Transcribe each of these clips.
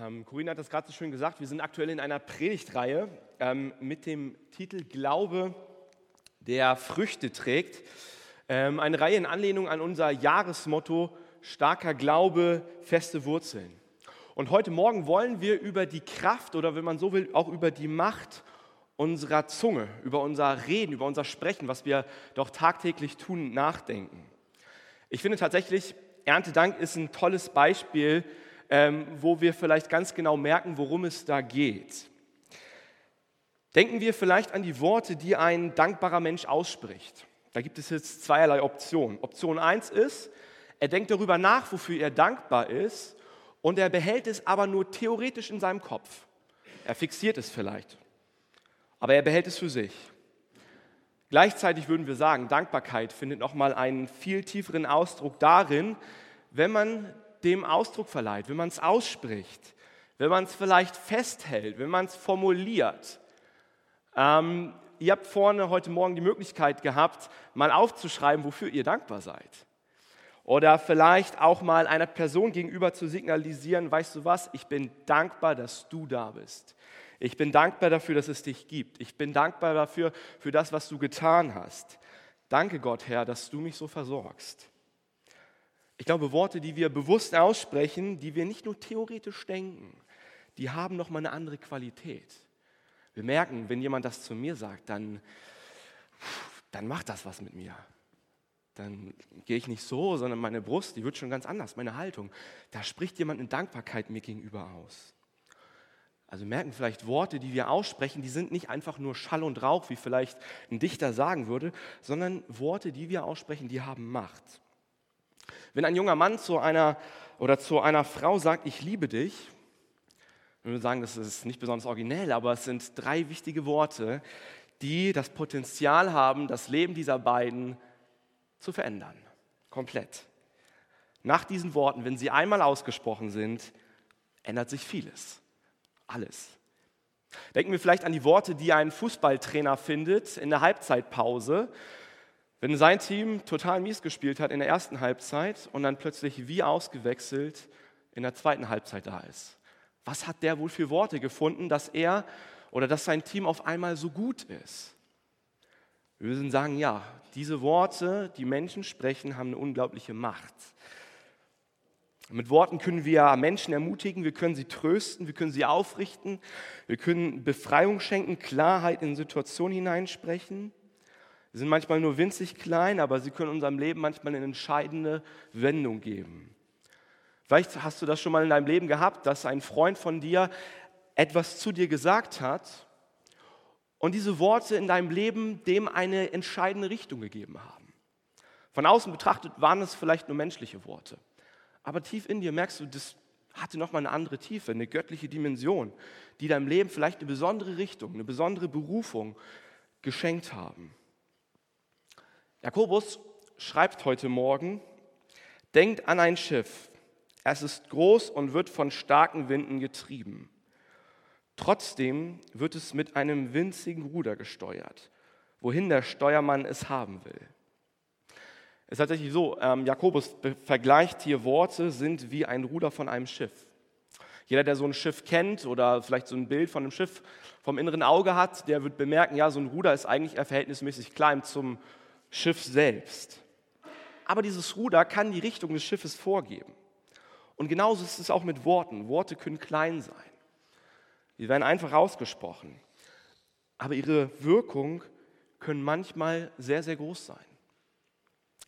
Ähm, Corinna hat das gerade so schön gesagt, wir sind aktuell in einer Predigtreihe ähm, mit dem Titel Glaube, der Früchte trägt. Ähm, eine Reihe in Anlehnung an unser Jahresmotto starker Glaube, feste Wurzeln. Und heute Morgen wollen wir über die Kraft oder wenn man so will, auch über die Macht unserer Zunge, über unser Reden, über unser Sprechen, was wir doch tagtäglich tun, nachdenken. Ich finde tatsächlich, Erntedank ist ein tolles Beispiel wo wir vielleicht ganz genau merken, worum es da geht. Denken wir vielleicht an die Worte, die ein dankbarer Mensch ausspricht. Da gibt es jetzt zweierlei Optionen. Option 1 ist, er denkt darüber nach, wofür er dankbar ist, und er behält es aber nur theoretisch in seinem Kopf. Er fixiert es vielleicht, aber er behält es für sich. Gleichzeitig würden wir sagen, Dankbarkeit findet nochmal einen viel tieferen Ausdruck darin, wenn man dem Ausdruck verleiht, wenn man es ausspricht, wenn man es vielleicht festhält, wenn man es formuliert. Ähm, ihr habt vorne heute Morgen die Möglichkeit gehabt, mal aufzuschreiben, wofür ihr dankbar seid. Oder vielleicht auch mal einer Person gegenüber zu signalisieren, weißt du was, ich bin dankbar, dass du da bist. Ich bin dankbar dafür, dass es dich gibt. Ich bin dankbar dafür, für das, was du getan hast. Danke Gott, Herr, dass du mich so versorgst. Ich glaube, Worte, die wir bewusst aussprechen, die wir nicht nur theoretisch denken, die haben noch mal eine andere Qualität. Wir merken, wenn jemand das zu mir sagt, dann, dann macht das was mit mir. Dann gehe ich nicht so, sondern meine Brust, die wird schon ganz anders, meine Haltung. Da spricht jemand in Dankbarkeit mir gegenüber aus. Also merken vielleicht Worte, die wir aussprechen, die sind nicht einfach nur Schall und Rauch, wie vielleicht ein Dichter sagen würde, sondern Worte, die wir aussprechen, die haben Macht. Wenn ein junger Mann zu einer oder zu einer Frau sagt, ich liebe dich, wir würden sagen, das ist nicht besonders originell, aber es sind drei wichtige Worte, die das Potenzial haben, das Leben dieser beiden zu verändern. Komplett. Nach diesen Worten, wenn sie einmal ausgesprochen sind, ändert sich vieles. Alles. Denken wir vielleicht an die Worte, die ein Fußballtrainer findet in der Halbzeitpause, wenn sein Team total mies gespielt hat in der ersten Halbzeit und dann plötzlich wie ausgewechselt in der zweiten Halbzeit da ist. Was hat der wohl für Worte gefunden, dass er oder dass sein Team auf einmal so gut ist? Wir würden sagen, ja, diese Worte, die Menschen sprechen, haben eine unglaubliche Macht. Mit Worten können wir Menschen ermutigen, wir können sie trösten, wir können sie aufrichten, wir können Befreiung schenken, Klarheit in Situationen hineinsprechen. Sie sind manchmal nur winzig klein, aber sie können unserem Leben manchmal eine entscheidende Wendung geben. Vielleicht hast du das schon mal in deinem Leben gehabt, dass ein Freund von dir etwas zu dir gesagt hat und diese Worte in deinem Leben dem eine entscheidende Richtung gegeben haben. Von außen betrachtet waren es vielleicht nur menschliche Worte, aber tief in dir merkst du, das hatte nochmal eine andere Tiefe, eine göttliche Dimension, die deinem Leben vielleicht eine besondere Richtung, eine besondere Berufung geschenkt haben. Jakobus schreibt heute Morgen, denkt an ein Schiff. Es ist groß und wird von starken Winden getrieben. Trotzdem wird es mit einem winzigen Ruder gesteuert, wohin der Steuermann es haben will. Es ist tatsächlich so, ähm, Jakobus vergleicht hier Worte sind wie ein Ruder von einem Schiff. Jeder, der so ein Schiff kennt oder vielleicht so ein Bild von einem Schiff vom inneren Auge hat, der wird bemerken, ja, so ein Ruder ist eigentlich verhältnismäßig klein zum Schiff selbst. Aber dieses Ruder kann die Richtung des Schiffes vorgeben. Und genauso ist es auch mit Worten. Worte können klein sein. Sie werden einfach ausgesprochen. Aber ihre Wirkung können manchmal sehr, sehr groß sein.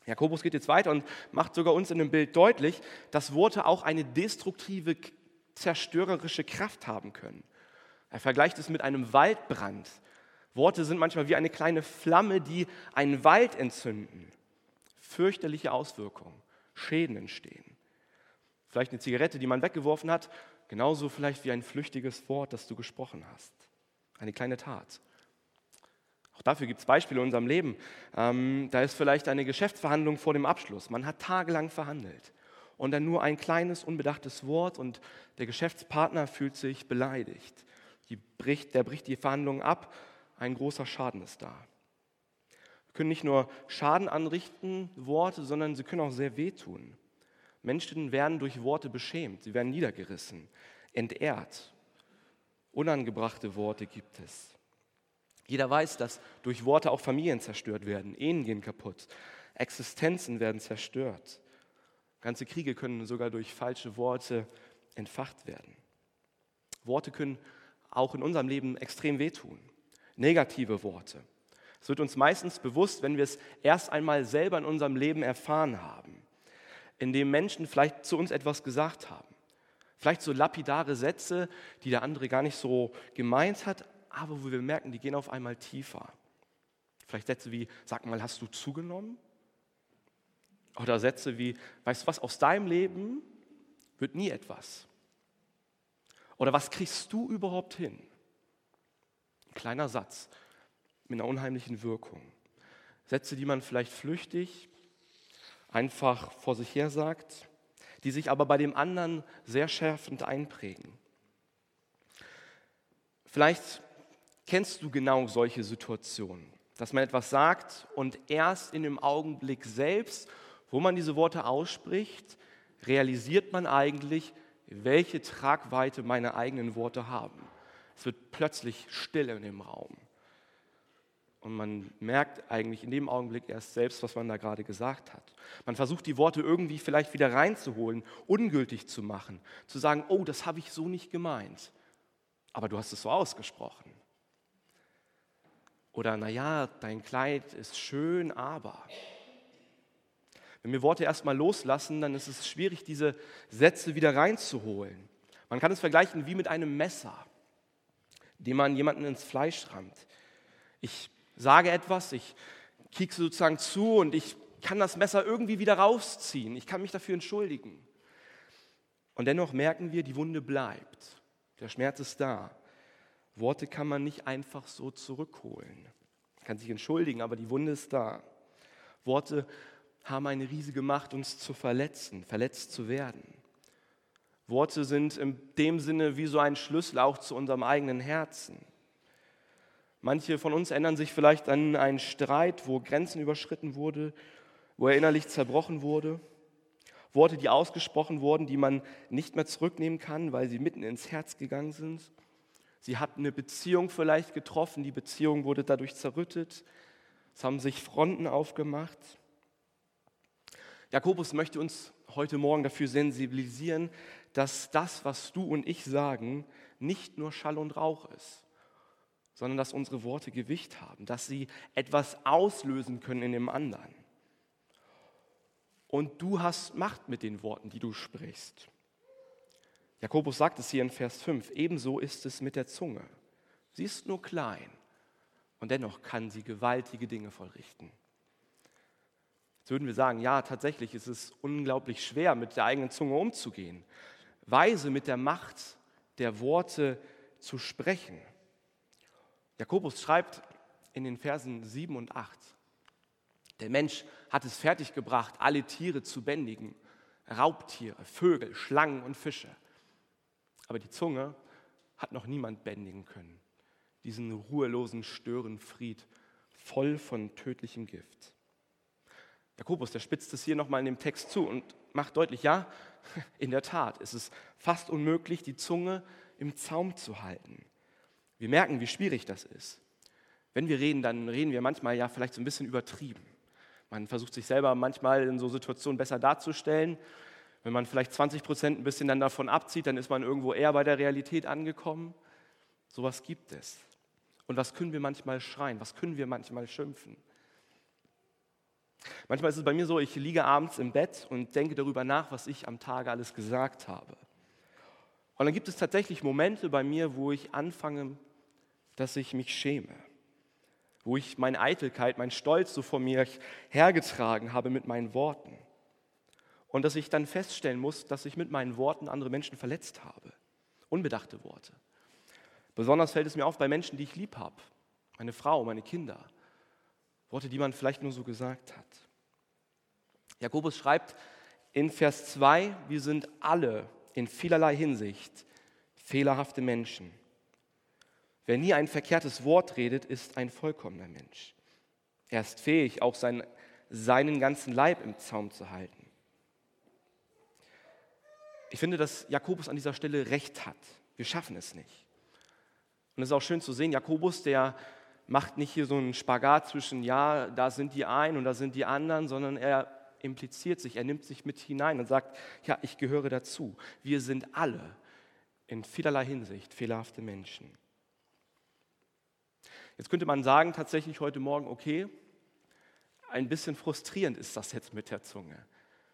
Jakobus geht jetzt weiter und macht sogar uns in dem Bild deutlich, dass Worte auch eine destruktive, zerstörerische Kraft haben können. Er vergleicht es mit einem Waldbrand, Worte sind manchmal wie eine kleine Flamme, die einen Wald entzünden. Fürchterliche Auswirkungen, Schäden entstehen. Vielleicht eine Zigarette, die man weggeworfen hat, genauso vielleicht wie ein flüchtiges Wort, das du gesprochen hast. Eine kleine Tat. Auch dafür gibt es Beispiele in unserem Leben. Ähm, da ist vielleicht eine Geschäftsverhandlung vor dem Abschluss. Man hat tagelang verhandelt und dann nur ein kleines, unbedachtes Wort und der Geschäftspartner fühlt sich beleidigt. Bricht, der bricht die Verhandlungen ab ein großer Schaden ist da. Wir können nicht nur Schaden anrichten, Worte, sondern sie können auch sehr wehtun. Menschen werden durch Worte beschämt, sie werden niedergerissen. entehrt. Unangebrachte Worte gibt es. Jeder weiß, dass durch Worte auch Familien zerstört werden, Ehen gehen kaputt, Existenzen werden zerstört. Ganze Kriege können sogar durch falsche Worte entfacht werden. Worte können auch in unserem Leben extrem wehtun. Negative Worte. Es wird uns meistens bewusst, wenn wir es erst einmal selber in unserem Leben erfahren haben, indem Menschen vielleicht zu uns etwas gesagt haben. Vielleicht so lapidare Sätze, die der andere gar nicht so gemeint hat, aber wo wir merken, die gehen auf einmal tiefer. Vielleicht Sätze wie, sag mal, hast du zugenommen? Oder Sätze wie, weißt du was, aus deinem Leben wird nie etwas. Oder was kriegst du überhaupt hin? Ein kleiner Satz mit einer unheimlichen Wirkung. Sätze, die man vielleicht flüchtig einfach vor sich her sagt, die sich aber bei dem anderen sehr schärfend einprägen. Vielleicht kennst du genau solche Situationen, dass man etwas sagt und erst in dem Augenblick selbst, wo man diese Worte ausspricht, realisiert man eigentlich, welche Tragweite meine eigenen Worte haben. Es wird plötzlich still in dem Raum. Und man merkt eigentlich in dem Augenblick erst selbst, was man da gerade gesagt hat. Man versucht die Worte irgendwie vielleicht wieder reinzuholen, ungültig zu machen, zu sagen, oh, das habe ich so nicht gemeint. Aber du hast es so ausgesprochen. Oder, naja, dein Kleid ist schön, aber. Wenn wir Worte erstmal loslassen, dann ist es schwierig, diese Sätze wieder reinzuholen. Man kann es vergleichen wie mit einem Messer, dem man jemanden ins Fleisch rammt. Ich sage etwas, ich kiekse sozusagen zu und ich kann das Messer irgendwie wieder rausziehen. Ich kann mich dafür entschuldigen. Und dennoch merken wir, die Wunde bleibt. Der Schmerz ist da. Worte kann man nicht einfach so zurückholen. Man kann sich entschuldigen, aber die Wunde ist da. Worte haben eine riesige Macht, uns zu verletzen, verletzt zu werden. Worte sind in dem Sinne wie so ein Schlüssel auch zu unserem eigenen Herzen. Manche von uns erinnern sich vielleicht an einen Streit, wo Grenzen überschritten wurde, wo er innerlich zerbrochen wurde. Worte, die ausgesprochen wurden, die man nicht mehr zurücknehmen kann, weil sie mitten ins Herz gegangen sind. Sie hatten eine Beziehung vielleicht getroffen, die Beziehung wurde dadurch zerrüttet. Es haben sich Fronten aufgemacht. Jakobus möchte uns heute Morgen dafür sensibilisieren, dass das, was du und ich sagen, nicht nur Schall und Rauch ist, sondern dass unsere Worte Gewicht haben, dass sie etwas auslösen können in dem anderen. Und du hast Macht mit den Worten, die du sprichst. Jakobus sagt es hier in Vers 5, ebenso ist es mit der Zunge. Sie ist nur klein und dennoch kann sie gewaltige Dinge vollrichten. Jetzt würden wir sagen, ja, tatsächlich ist es unglaublich schwer, mit der eigenen Zunge umzugehen, weise mit der Macht der Worte zu sprechen. Jakobus schreibt in den Versen 7 und 8, der Mensch hat es fertiggebracht, alle Tiere zu bändigen, Raubtiere, Vögel, Schlangen und Fische. Aber die Zunge hat noch niemand bändigen können. Diesen ruhelosen Störenfried, voll von tödlichem Gift. Jakobus, der spitzt es hier nochmal in dem Text zu und macht deutlich, ja, in der Tat ist es fast unmöglich, die Zunge im Zaum zu halten. Wir merken, wie schwierig das ist. Wenn wir reden, dann reden wir manchmal ja vielleicht so ein bisschen übertrieben. Man versucht sich selber manchmal in so Situationen besser darzustellen. Wenn man vielleicht 20 Prozent ein bisschen dann davon abzieht, dann ist man irgendwo eher bei der Realität angekommen. Sowas gibt es. Und was können wir manchmal schreien? Was können wir manchmal schimpfen? Manchmal ist es bei mir so, ich liege abends im Bett und denke darüber nach, was ich am Tage alles gesagt habe. Und dann gibt es tatsächlich Momente bei mir, wo ich anfange, dass ich mich schäme, wo ich meine Eitelkeit, meinen Stolz so vor mir hergetragen habe mit meinen Worten. Und dass ich dann feststellen muss, dass ich mit meinen Worten andere Menschen verletzt habe. Unbedachte Worte. Besonders fällt es mir auf bei Menschen, die ich lieb habe. Meine Frau, meine Kinder. Worte, die man vielleicht nur so gesagt hat. Jakobus schreibt in Vers 2, wir sind alle in vielerlei Hinsicht fehlerhafte Menschen. Wer nie ein verkehrtes Wort redet, ist ein vollkommener Mensch. Er ist fähig, auch sein, seinen ganzen Leib im Zaum zu halten. Ich finde, dass Jakobus an dieser Stelle recht hat. Wir schaffen es nicht. Und es ist auch schön zu sehen, Jakobus, der macht nicht hier so einen Spagat zwischen, ja, da sind die einen und da sind die anderen, sondern er impliziert sich, er nimmt sich mit hinein und sagt, ja, ich gehöre dazu. Wir sind alle in vielerlei Hinsicht fehlerhafte Menschen. Jetzt könnte man sagen, tatsächlich heute Morgen, okay, ein bisschen frustrierend ist das jetzt mit der Zunge.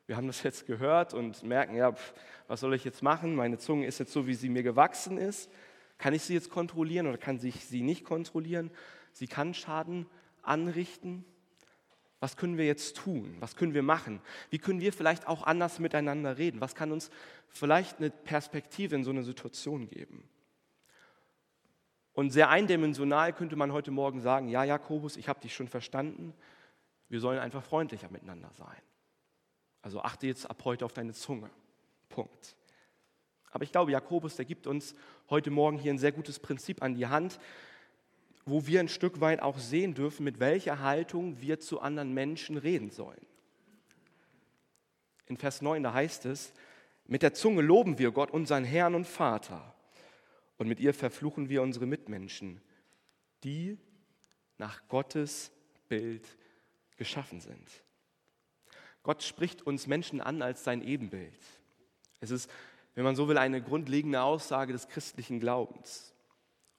Wir haben das jetzt gehört und merken, ja, pf, was soll ich jetzt machen? Meine Zunge ist jetzt so, wie sie mir gewachsen ist. Kann ich sie jetzt kontrollieren oder kann ich sie nicht kontrollieren? Sie kann Schaden anrichten. Was können wir jetzt tun? Was können wir machen? Wie können wir vielleicht auch anders miteinander reden? Was kann uns vielleicht eine Perspektive in so eine Situation geben? Und sehr eindimensional könnte man heute Morgen sagen, ja, Jakobus, ich habe dich schon verstanden. Wir sollen einfach freundlicher miteinander sein. Also achte jetzt ab heute auf deine Zunge. Punkt. Aber ich glaube, Jakobus, der gibt uns heute Morgen hier ein sehr gutes Prinzip an die Hand, wo wir ein Stück weit auch sehen dürfen, mit welcher Haltung wir zu anderen Menschen reden sollen. In Vers 9, da heißt es, mit der Zunge loben wir Gott, unseren Herrn und Vater, und mit ihr verfluchen wir unsere Mitmenschen, die nach Gottes Bild geschaffen sind. Gott spricht uns Menschen an als sein Ebenbild. Es ist, wenn man so will, eine grundlegende Aussage des christlichen Glaubens.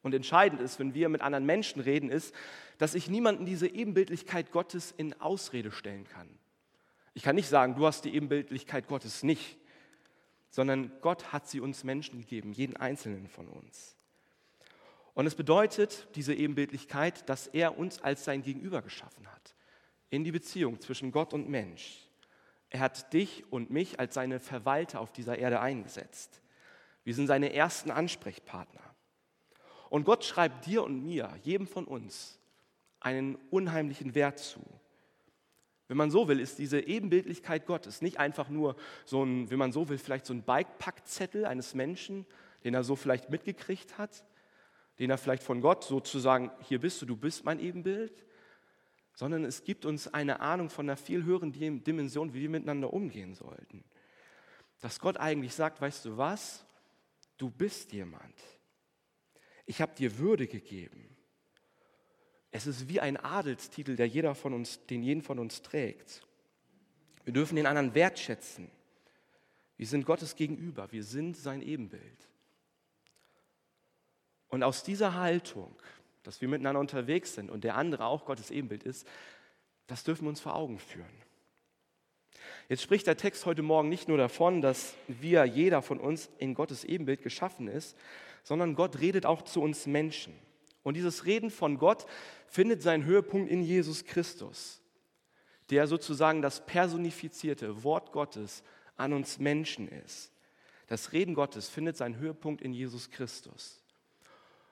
Und entscheidend ist, wenn wir mit anderen Menschen reden, ist, dass ich niemanden diese Ebenbildlichkeit Gottes in Ausrede stellen kann. Ich kann nicht sagen, du hast die Ebenbildlichkeit Gottes nicht, sondern Gott hat sie uns Menschen gegeben, jeden einzelnen von uns. Und es bedeutet, diese Ebenbildlichkeit, dass er uns als sein Gegenüber geschaffen hat, in die Beziehung zwischen Gott und Mensch. Er hat dich und mich als seine Verwalter auf dieser Erde eingesetzt. Wir sind seine ersten Ansprechpartner. Und Gott schreibt dir und mir, jedem von uns, einen unheimlichen Wert zu. Wenn man so will, ist diese Ebenbildlichkeit Gottes nicht einfach nur so ein, wenn man so will, vielleicht so ein Bikepackzettel eines Menschen, den er so vielleicht mitgekriegt hat, den er vielleicht von Gott sozusagen, hier bist du, du bist mein Ebenbild, sondern es gibt uns eine Ahnung von einer viel höheren Dimension, wie wir miteinander umgehen sollten. Dass Gott eigentlich sagt, weißt du was, du bist jemand. Ich habe dir Würde gegeben. Es ist wie ein Adelstitel, der jeder von uns, den jeden von uns trägt. Wir dürfen den anderen wertschätzen. Wir sind Gottes gegenüber, wir sind sein Ebenbild. Und aus dieser Haltung dass wir miteinander unterwegs sind und der andere auch Gottes Ebenbild ist, das dürfen wir uns vor Augen führen. Jetzt spricht der Text heute Morgen nicht nur davon, dass wir, jeder von uns, in Gottes Ebenbild geschaffen ist, sondern Gott redet auch zu uns Menschen. Und dieses Reden von Gott findet seinen Höhepunkt in Jesus Christus, der sozusagen das personifizierte Wort Gottes an uns Menschen ist. Das Reden Gottes findet seinen Höhepunkt in Jesus Christus.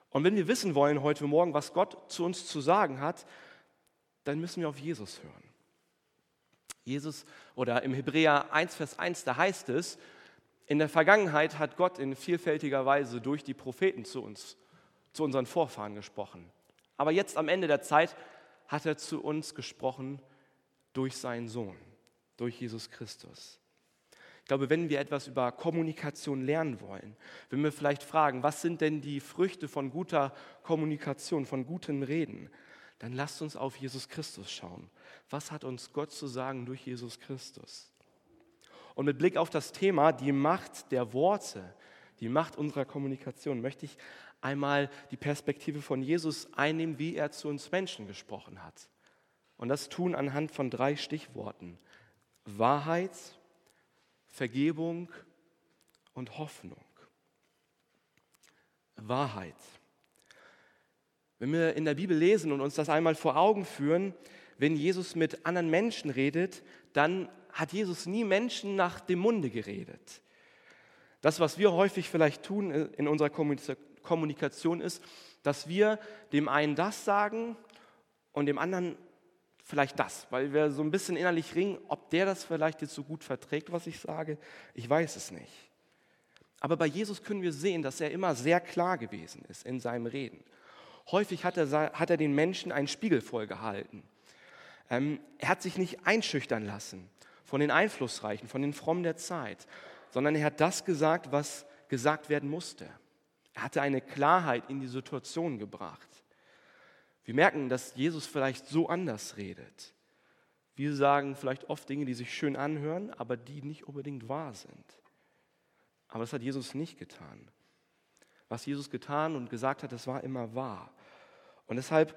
Und wenn wir wissen wollen heute Morgen, was Gott zu uns zu sagen hat, dann müssen wir auf Jesus hören. Jesus oder im Hebräer 1, Vers 1, da heißt es, in der Vergangenheit hat Gott in vielfältiger Weise durch die Propheten zu uns, zu unseren Vorfahren gesprochen. Aber jetzt am Ende der Zeit hat er zu uns gesprochen durch seinen Sohn, durch Jesus Christus. Ich glaube, wenn wir etwas über Kommunikation lernen wollen, wenn wir vielleicht fragen, was sind denn die Früchte von guter Kommunikation, von gutem Reden, dann lasst uns auf Jesus Christus schauen. Was hat uns Gott zu sagen durch Jesus Christus? Und mit Blick auf das Thema, die Macht der Worte, die Macht unserer Kommunikation, möchte ich einmal die Perspektive von Jesus einnehmen, wie er zu uns Menschen gesprochen hat. Und das tun anhand von drei Stichworten. Wahrheit, Vergebung und Hoffnung. Wahrheit. Wenn wir in der Bibel lesen und uns das einmal vor Augen führen, wenn Jesus mit anderen Menschen redet, dann hat Jesus nie Menschen nach dem Munde geredet. Das, was wir häufig vielleicht tun in unserer Kommunikation ist, dass wir dem einen das sagen und dem anderen vielleicht das, weil wir so ein bisschen innerlich ringen, ob der das vielleicht jetzt so gut verträgt, was ich sage, ich weiß es nicht. Aber bei Jesus können wir sehen, dass er immer sehr klar gewesen ist in seinem Reden. Häufig hat er, hat er den Menschen einen Spiegel vollgehalten. Ähm, er hat sich nicht einschüchtern lassen von den Einflussreichen, von den Frommen der Zeit, sondern er hat das gesagt, was gesagt werden musste. Er hatte eine Klarheit in die Situation gebracht. Wir merken, dass Jesus vielleicht so anders redet. Wir sagen vielleicht oft Dinge, die sich schön anhören, aber die nicht unbedingt wahr sind. Aber das hat Jesus nicht getan. Was Jesus getan und gesagt hat, das war immer wahr. Und deshalb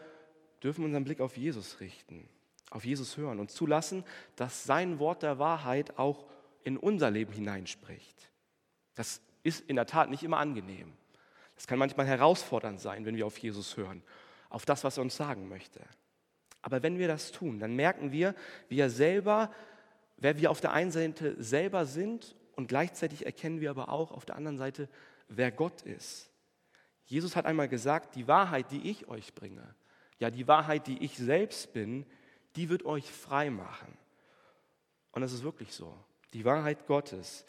dürfen wir unseren Blick auf Jesus richten, auf Jesus hören und zulassen, dass sein Wort der Wahrheit auch in unser Leben hineinspricht. Das ist in der Tat nicht immer angenehm. Das kann manchmal herausfordernd sein, wenn wir auf Jesus hören, auf das, was er uns sagen möchte. Aber wenn wir das tun, dann merken wir, wie er selber, wer wir auf der einen Seite selber sind und gleichzeitig erkennen wir aber auch auf der anderen Seite, wer Gott ist. Jesus hat einmal gesagt, die Wahrheit, die ich euch bringe, ja die Wahrheit, die ich selbst bin, die wird euch frei machen. Und das ist wirklich so. Die Wahrheit Gottes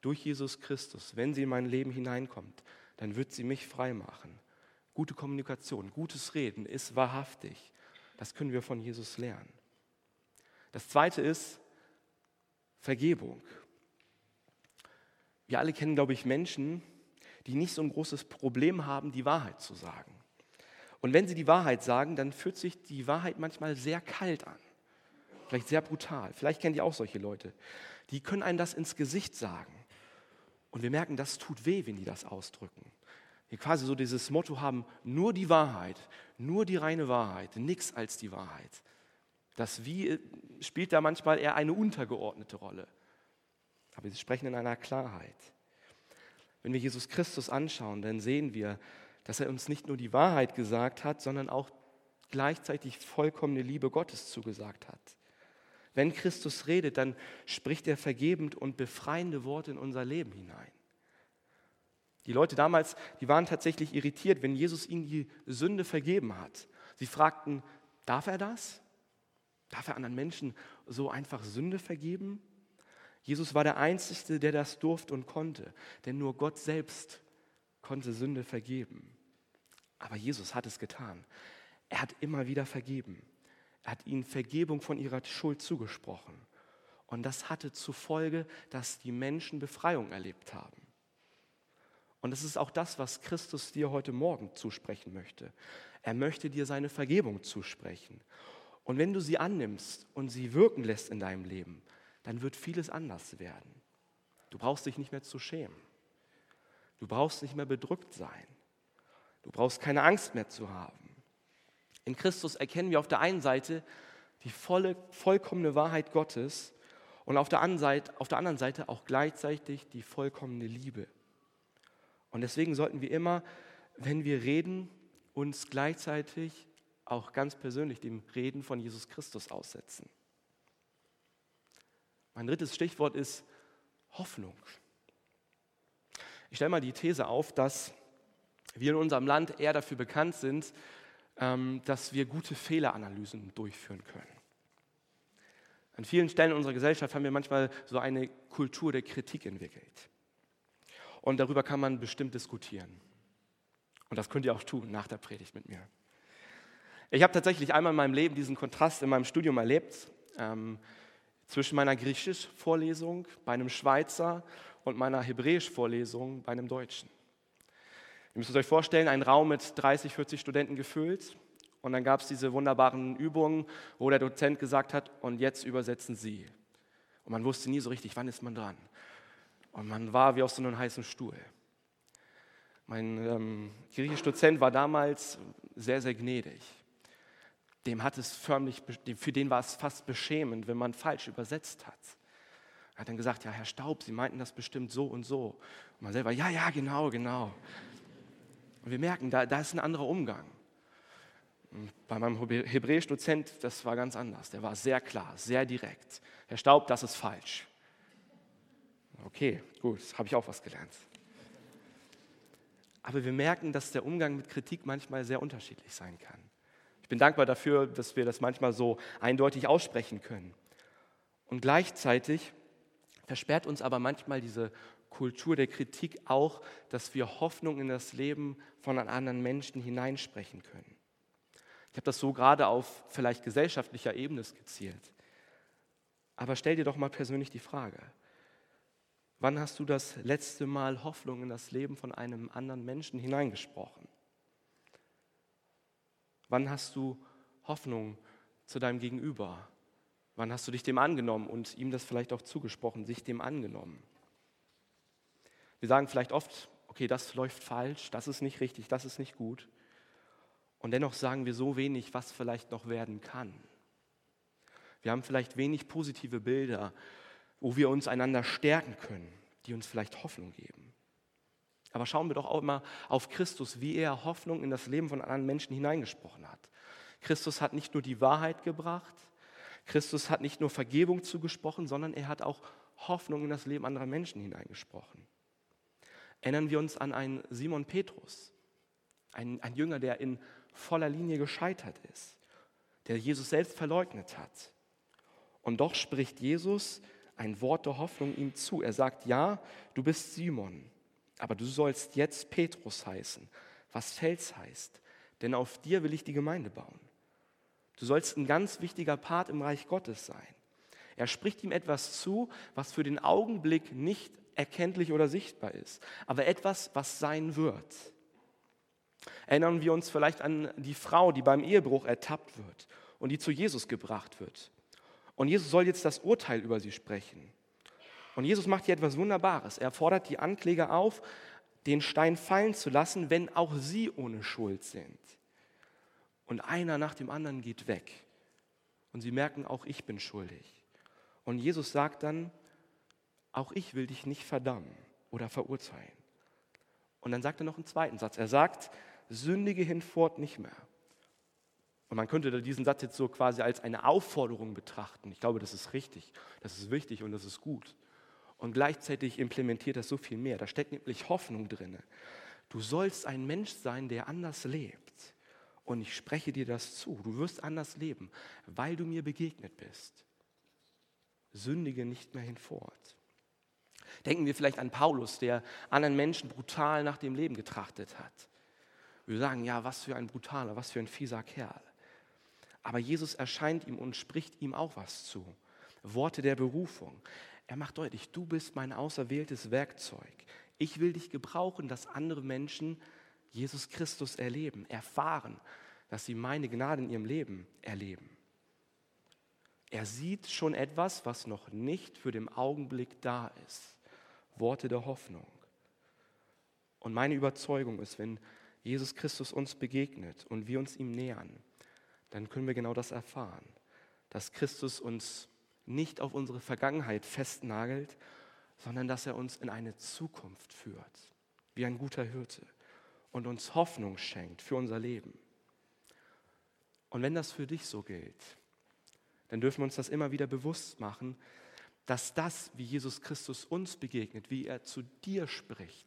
durch Jesus Christus, wenn sie in mein Leben hineinkommt, dann wird sie mich frei machen. Gute Kommunikation, gutes Reden ist wahrhaftig. Das können wir von Jesus lernen. Das zweite ist Vergebung. Wir alle kennen, glaube ich, Menschen, die nicht so ein großes Problem haben, die Wahrheit zu sagen. Und wenn sie die Wahrheit sagen, dann fühlt sich die Wahrheit manchmal sehr kalt an. Vielleicht sehr brutal. Vielleicht kennt ihr auch solche Leute. Die können einem das ins Gesicht sagen. Und wir merken, das tut weh, wenn die das ausdrücken. Die quasi so dieses Motto haben, nur die Wahrheit, nur die reine Wahrheit, nichts als die Wahrheit. Das Wie spielt da manchmal eher eine untergeordnete Rolle. Aber sie sprechen in einer Klarheit. Wenn wir Jesus Christus anschauen, dann sehen wir, dass er uns nicht nur die Wahrheit gesagt hat, sondern auch gleichzeitig vollkommene Liebe Gottes zugesagt hat. Wenn Christus redet, dann spricht er vergebend und befreiende Worte in unser Leben hinein. Die Leute damals, die waren tatsächlich irritiert, wenn Jesus ihnen die Sünde vergeben hat. Sie fragten, darf er das? Darf er anderen Menschen so einfach Sünde vergeben? Jesus war der Einzige, der das durfte und konnte, denn nur Gott selbst konnte Sünde vergeben. Aber Jesus hat es getan. Er hat immer wieder vergeben. Er hat ihnen Vergebung von ihrer Schuld zugesprochen. Und das hatte zur Folge, dass die Menschen Befreiung erlebt haben. Und das ist auch das, was Christus dir heute Morgen zusprechen möchte. Er möchte dir seine Vergebung zusprechen. Und wenn du sie annimmst und sie wirken lässt in deinem Leben, dann wird vieles anders werden. Du brauchst dich nicht mehr zu schämen. Du brauchst nicht mehr bedrückt sein. Du brauchst keine Angst mehr zu haben. In Christus erkennen wir auf der einen Seite die volle, vollkommene Wahrheit Gottes und auf der, anderen Seite, auf der anderen Seite auch gleichzeitig die vollkommene Liebe. Und deswegen sollten wir immer, wenn wir reden, uns gleichzeitig auch ganz persönlich dem Reden von Jesus Christus aussetzen. Mein drittes Stichwort ist Hoffnung. Ich stelle mal die These auf, dass wir in unserem Land eher dafür bekannt sind, ähm, dass wir gute Fehleranalysen durchführen können. An vielen Stellen unserer Gesellschaft haben wir manchmal so eine Kultur der Kritik entwickelt. Und darüber kann man bestimmt diskutieren. Und das könnt ihr auch tun nach der Predigt mit mir. Ich habe tatsächlich einmal in meinem Leben diesen Kontrast in meinem Studium erlebt. Ähm, zwischen meiner Griechisch-Vorlesung bei einem Schweizer und meiner Hebräisch-Vorlesung bei einem Deutschen. Ihr müsst euch vorstellen, ein Raum mit 30, 40 Studenten gefüllt. Und dann gab es diese wunderbaren Übungen, wo der Dozent gesagt hat, und jetzt übersetzen Sie. Und man wusste nie so richtig, wann ist man dran. Und man war wie auf so einem heißen Stuhl. Mein ähm, Griechisch-Dozent war damals sehr, sehr gnädig dem hat es förmlich, für den war es fast beschämend, wenn man falsch übersetzt hat. Er hat dann gesagt, ja, Herr Staub, Sie meinten das bestimmt so und so. Und man selber, ja, ja, genau, genau. Und wir merken, da, da ist ein anderer Umgang. Bei meinem Hebräisch-Dozent, das war ganz anders. Der war sehr klar, sehr direkt. Herr Staub, das ist falsch. Okay, gut, habe ich auch was gelernt. Aber wir merken, dass der Umgang mit Kritik manchmal sehr unterschiedlich sein kann. Ich bin dankbar dafür, dass wir das manchmal so eindeutig aussprechen können. Und gleichzeitig versperrt uns aber manchmal diese Kultur der Kritik auch, dass wir Hoffnung in das Leben von anderen Menschen hineinsprechen können. Ich habe das so gerade auf vielleicht gesellschaftlicher Ebene skizziert. Aber stell dir doch mal persönlich die Frage, Wann hast du das letzte Mal Hoffnung in das Leben von einem anderen Menschen hineingesprochen? Wann hast du Hoffnung zu deinem Gegenüber? Wann hast du dich dem angenommen und ihm das vielleicht auch zugesprochen, sich dem angenommen? Wir sagen vielleicht oft, okay, das läuft falsch, das ist nicht richtig, das ist nicht gut. Und dennoch sagen wir so wenig, was vielleicht noch werden kann. Wir haben vielleicht wenig positive Bilder, wo wir uns einander stärken können, die uns vielleicht Hoffnung geben. Aber schauen wir doch auch immer auf Christus, wie er Hoffnung in das Leben von anderen Menschen hineingesprochen hat. Christus hat nicht nur die Wahrheit gebracht, Christus hat nicht nur Vergebung zugesprochen, sondern er hat auch Hoffnung in das Leben anderer Menschen hineingesprochen. Erinnern wir uns an einen Simon Petrus, ein, ein Jünger, der in voller Linie gescheitert ist, der Jesus selbst verleugnet hat. Und doch spricht Jesus ein Wort der Hoffnung ihm zu. Er sagt, ja, du bist Simon, aber du sollst jetzt Petrus heißen, was Fels heißt, denn auf dir will ich die Gemeinde bauen. Du sollst ein ganz wichtiger Part im Reich Gottes sein. Er spricht ihm etwas zu, was für den Augenblick nicht erkenntlich oder sichtbar ist, aber etwas, was sein wird. Erinnern wir uns vielleicht an die Frau, die beim Ehebruch ertappt wird und die zu Jesus gebracht wird. Und Jesus soll jetzt das Urteil über sie sprechen. Und Jesus macht hier etwas Wunderbares. Er fordert die Ankläger auf, den Stein fallen zu lassen, wenn auch sie ohne Schuld sind. Und einer nach dem anderen geht weg. Und sie merken, auch ich bin schuldig. Und Jesus sagt dann, auch ich will dich nicht verdammen oder verurteilen. Und dann sagt er noch einen zweiten Satz. Er sagt, sündige hinfort nicht mehr. Und man könnte diesen Satz jetzt so quasi als eine Aufforderung betrachten. Ich glaube, das ist richtig, das ist wichtig und das ist gut. Und gleichzeitig implementiert das so viel mehr. Da steckt nämlich Hoffnung drin. Du sollst ein Mensch sein, der anders lebt. Und ich spreche dir das zu. Du wirst anders leben, weil du mir begegnet bist. Sündige nicht mehr hinfort. Denken wir vielleicht an Paulus, der anderen Menschen brutal nach dem Leben getrachtet hat. Wir sagen, ja, was für ein brutaler, was für ein fieser Kerl. Aber Jesus erscheint ihm und spricht ihm auch was zu. Worte der Berufung. Er macht deutlich, du bist mein auserwähltes Werkzeug. Ich will dich gebrauchen, dass andere Menschen Jesus Christus erleben, erfahren, dass sie meine Gnade in ihrem Leben erleben. Er sieht schon etwas, was noch nicht für den Augenblick da ist. Worte der Hoffnung. Und meine Überzeugung ist, wenn Jesus Christus uns begegnet und wir uns ihm nähern, dann können wir genau das erfahren, dass Christus uns nicht auf unsere Vergangenheit festnagelt, sondern dass er uns in eine Zukunft führt, wie ein guter Hirte und uns Hoffnung schenkt für unser Leben. Und wenn das für dich so gilt, dann dürfen wir uns das immer wieder bewusst machen, dass das, wie Jesus Christus uns begegnet, wie er zu dir spricht,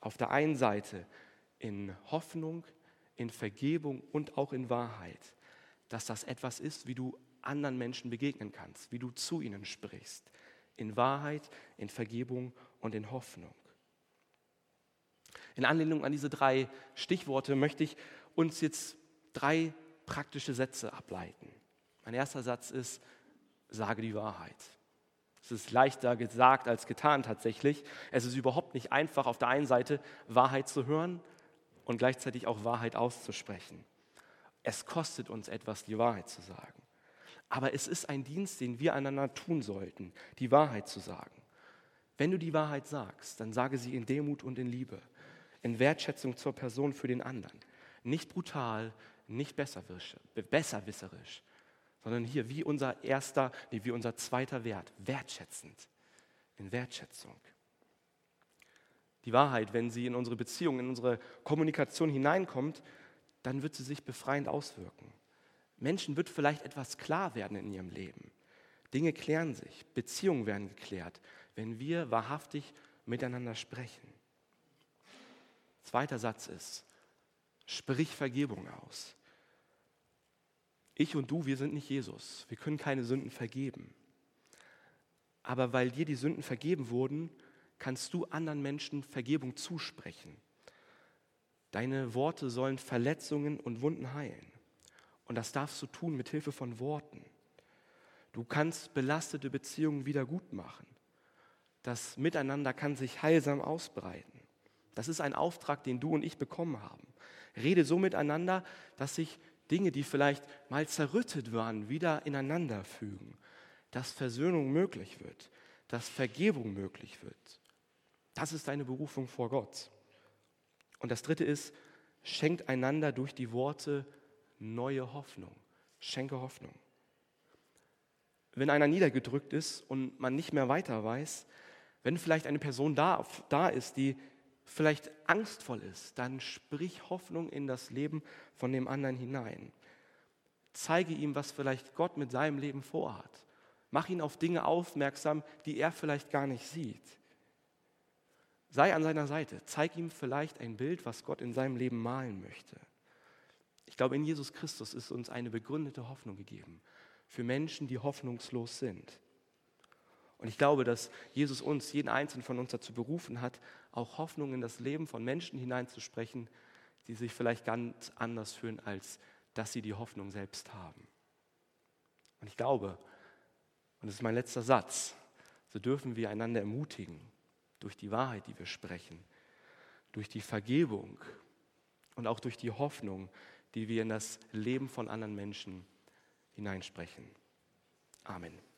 auf der einen Seite in Hoffnung, in Vergebung und auch in Wahrheit, dass das etwas ist, wie du anderen Menschen begegnen kannst, wie du zu ihnen sprichst. In Wahrheit, in Vergebung und in Hoffnung. In Anlehnung an diese drei Stichworte möchte ich uns jetzt drei praktische Sätze ableiten. Mein erster Satz ist, sage die Wahrheit. Es ist leichter gesagt als getan tatsächlich. Es ist überhaupt nicht einfach, auf der einen Seite Wahrheit zu hören und gleichzeitig auch Wahrheit auszusprechen. Es kostet uns etwas, die Wahrheit zu sagen. Aber es ist ein Dienst, den wir einander tun sollten, die Wahrheit zu sagen. Wenn du die Wahrheit sagst, dann sage sie in Demut und in Liebe, in Wertschätzung zur Person für den anderen. Nicht brutal, nicht besserwisserisch, sondern hier wie unser erster, nee, wie unser zweiter Wert, wertschätzend, in Wertschätzung. Die Wahrheit, wenn sie in unsere Beziehung, in unsere Kommunikation hineinkommt, dann wird sie sich befreiend auswirken. Menschen wird vielleicht etwas klar werden in ihrem Leben. Dinge klären sich, Beziehungen werden geklärt, wenn wir wahrhaftig miteinander sprechen. Zweiter Satz ist, sprich Vergebung aus. Ich und du, wir sind nicht Jesus. Wir können keine Sünden vergeben. Aber weil dir die Sünden vergeben wurden, kannst du anderen Menschen Vergebung zusprechen. Deine Worte sollen Verletzungen und Wunden heilen. Und das darfst du tun mit Hilfe von Worten. Du kannst belastete Beziehungen wieder gut machen. das Miteinander kann sich heilsam ausbreiten. Das ist ein Auftrag, den du und ich bekommen haben. Rede so miteinander, dass sich Dinge, die vielleicht mal zerrüttet waren, wieder ineinander fügen. Dass Versöhnung möglich wird, dass Vergebung möglich wird. Das ist deine Berufung vor Gott. Und das Dritte ist, schenkt einander durch die Worte neue Hoffnung. Schenke Hoffnung. Wenn einer niedergedrückt ist und man nicht mehr weiter weiß, wenn vielleicht eine Person da, da ist, die vielleicht angstvoll ist, dann sprich Hoffnung in das Leben von dem anderen hinein. Zeige ihm, was vielleicht Gott mit seinem Leben vorhat. Mach ihn auf Dinge aufmerksam, die er vielleicht gar nicht sieht. Sei an seiner Seite. Zeig ihm vielleicht ein Bild, was Gott in seinem Leben malen möchte. Ich glaube, in Jesus Christus ist uns eine begründete Hoffnung gegeben für Menschen, die hoffnungslos sind. Und ich glaube, dass Jesus uns, jeden Einzelnen von uns dazu berufen hat, auch Hoffnung in das Leben von Menschen hineinzusprechen, die sich vielleicht ganz anders fühlen, als dass sie die Hoffnung selbst haben. Und ich glaube, und das ist mein letzter Satz, so dürfen wir einander ermutigen durch die Wahrheit, die wir sprechen, durch die Vergebung und auch durch die Hoffnung, die wir in das Leben von anderen Menschen hineinsprechen. Amen.